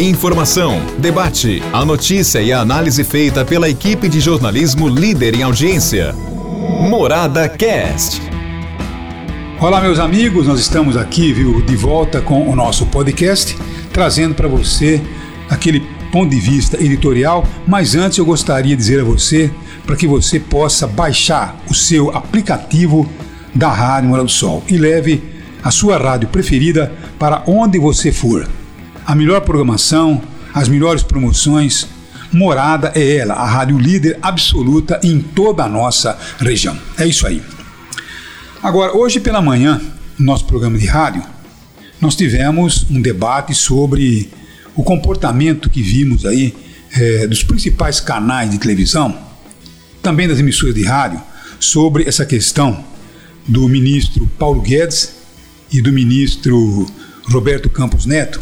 Informação, debate, a notícia e a análise feita pela equipe de jornalismo líder em audiência. Morada Cast. Olá, meus amigos, nós estamos aqui, viu, de volta com o nosso podcast, trazendo para você aquele ponto de vista editorial. Mas antes eu gostaria de dizer a você para que você possa baixar o seu aplicativo da Rádio Morada do Sol e leve a sua rádio preferida para onde você for a melhor programação, as melhores promoções. Morada é ela, a rádio líder absoluta em toda a nossa região. É isso aí. Agora, hoje pela manhã, no nosso programa de rádio, nós tivemos um debate sobre o comportamento que vimos aí é, dos principais canais de televisão, também das emissoras de rádio, sobre essa questão do ministro Paulo Guedes e do ministro Roberto Campos Neto,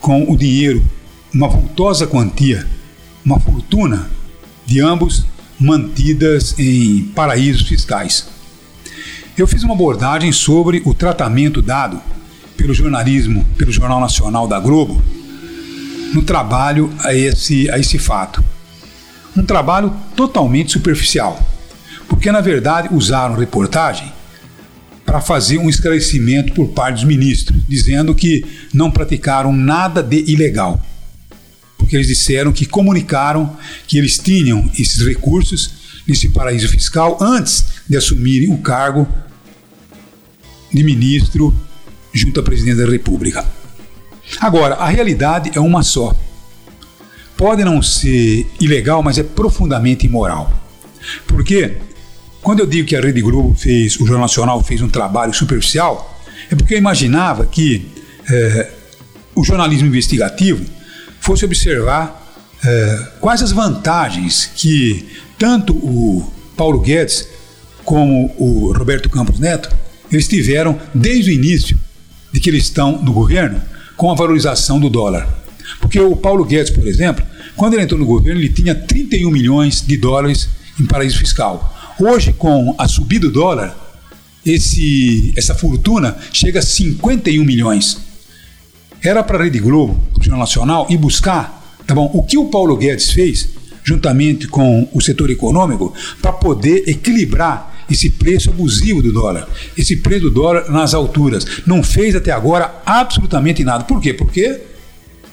com o dinheiro, uma vultosa quantia, uma fortuna de ambos mantidas em paraísos fiscais. Eu fiz uma abordagem sobre o tratamento dado pelo jornalismo, pelo Jornal Nacional da Globo, no trabalho a esse, a esse fato. Um trabalho totalmente superficial, porque na verdade usaram reportagem para fazer um esclarecimento por parte dos ministros, dizendo que não praticaram nada de ilegal. Porque eles disseram que comunicaram que eles tinham esses recursos nesse paraíso fiscal antes de assumirem o cargo de ministro junto à presidência da República. Agora, a realidade é uma só. Pode não ser ilegal, mas é profundamente imoral. Por quê? Quando eu digo que a Rede Globo fez, o Jornal Nacional fez um trabalho superficial, é porque eu imaginava que é, o jornalismo investigativo fosse observar é, quais as vantagens que tanto o Paulo Guedes como o Roberto Campos Neto eles tiveram desde o início de que eles estão no governo com a valorização do dólar. Porque o Paulo Guedes, por exemplo, quando ele entrou no governo, ele tinha 31 milhões de dólares em paraíso fiscal. Hoje, com a subida do dólar, esse, essa fortuna chega a 51 milhões. Era para a Rede Globo, o Jornal Nacional, ir buscar tá bom, o que o Paulo Guedes fez, juntamente com o setor econômico, para poder equilibrar esse preço abusivo do dólar, esse preço do dólar nas alturas. Não fez até agora absolutamente nada. Por quê? Porque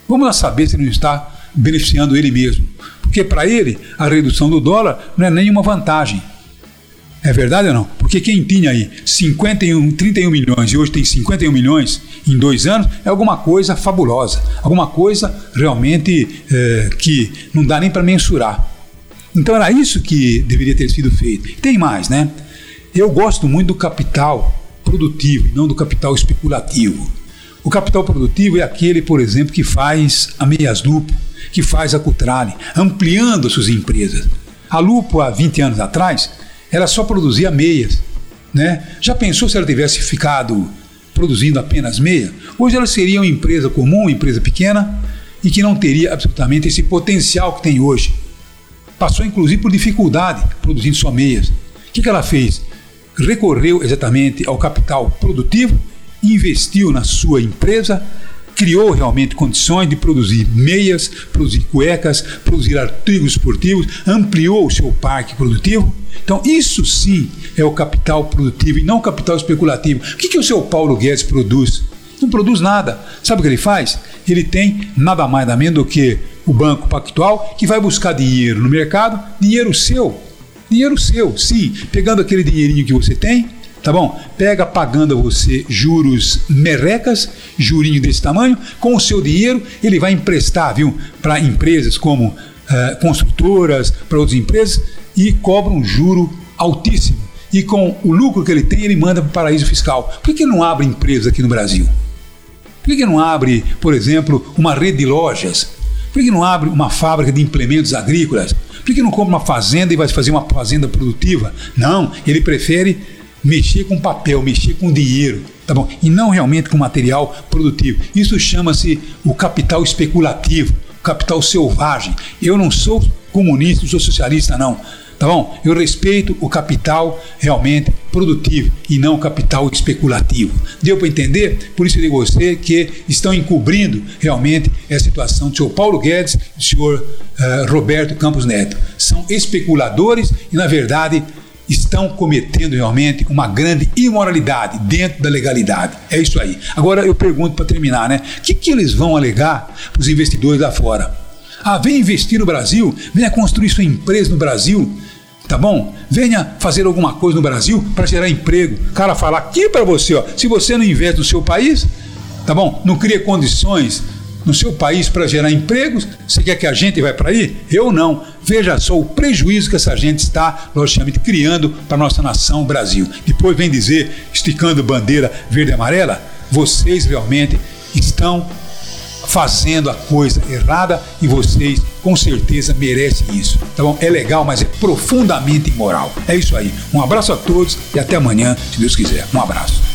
vamos lá saber se não está beneficiando ele mesmo. Porque para ele a redução do dólar não é nenhuma vantagem. É verdade ou não? Porque quem tinha aí 51, 31 milhões e hoje tem 51 milhões em dois anos é alguma coisa fabulosa, alguma coisa realmente é, que não dá nem para mensurar. Então era isso que deveria ter sido feito. Tem mais, né? Eu gosto muito do capital produtivo, não do capital especulativo. O capital produtivo é aquele, por exemplo, que faz a Meias Lupo, que faz a Cutrale, ampliando suas empresas. A Lupo, há 20 anos atrás, ela só produzia meias. Né? Já pensou se ela tivesse ficado produzindo apenas meia? Hoje ela seria uma empresa comum, uma empresa pequena e que não teria absolutamente esse potencial que tem hoje. Passou inclusive por dificuldade produzindo só meias. O que, que ela fez? Recorreu exatamente ao capital produtivo, investiu na sua empresa criou realmente condições de produzir meias, produzir cuecas, produzir artigos esportivos, ampliou o seu parque produtivo. Então, isso sim é o capital produtivo e não o capital especulativo. O que, que o seu Paulo Guedes produz? Não produz nada. Sabe o que ele faz? Ele tem nada mais nada menos do que o Banco Pactual, que vai buscar dinheiro no mercado, dinheiro seu. Dinheiro seu, sim, pegando aquele dinheirinho que você tem, tá bom? Pega pagando a você juros merrecas, jurinho desse tamanho, com o seu dinheiro ele vai emprestar, viu, para empresas como uh, construtoras, para outras empresas e cobra um juro altíssimo. E com o lucro que ele tem, ele manda para o paraíso fiscal. Por que, não abre empresa aqui no Brasil? Por que, não abre, por exemplo, uma rede de lojas? Por que, não abre uma fábrica de implementos agrícolas? Por que não compra uma fazenda e vai fazer uma fazenda produtiva? Não, ele prefere mexer com papel, mexer com dinheiro, tá bom? E não realmente com material produtivo. Isso chama-se o capital especulativo, o capital selvagem. Eu não sou comunista, não sou socialista, não. Tá bom? Eu respeito o capital realmente produtivo e não capital especulativo. Deu para entender? Por isso eu digo a você que estão encobrindo realmente essa situação do senhor Paulo Guedes e do senhor uh, Roberto Campos Neto. São especuladores e, na verdade, estão cometendo realmente uma grande imoralidade dentro da legalidade. É isso aí. Agora eu pergunto para terminar, né? O que, que eles vão alegar para os investidores lá fora? Ah, vem investir no Brasil, venha construir sua empresa no Brasil, tá bom? Venha fazer alguma coisa no Brasil para gerar emprego. O cara fala aqui para você, ó, se você não investe no seu país, tá bom? Não cria condições no seu país para gerar empregos, você quer que a gente vai para aí? Eu não. Veja só o prejuízo que essa gente está, logicamente, criando para a nossa nação Brasil. Depois vem dizer, esticando bandeira verde e amarela, vocês realmente estão fazendo a coisa errada e vocês com certeza merecem isso. Tá bom? É legal, mas é profundamente imoral. É isso aí. Um abraço a todos e até amanhã, se Deus quiser. Um abraço.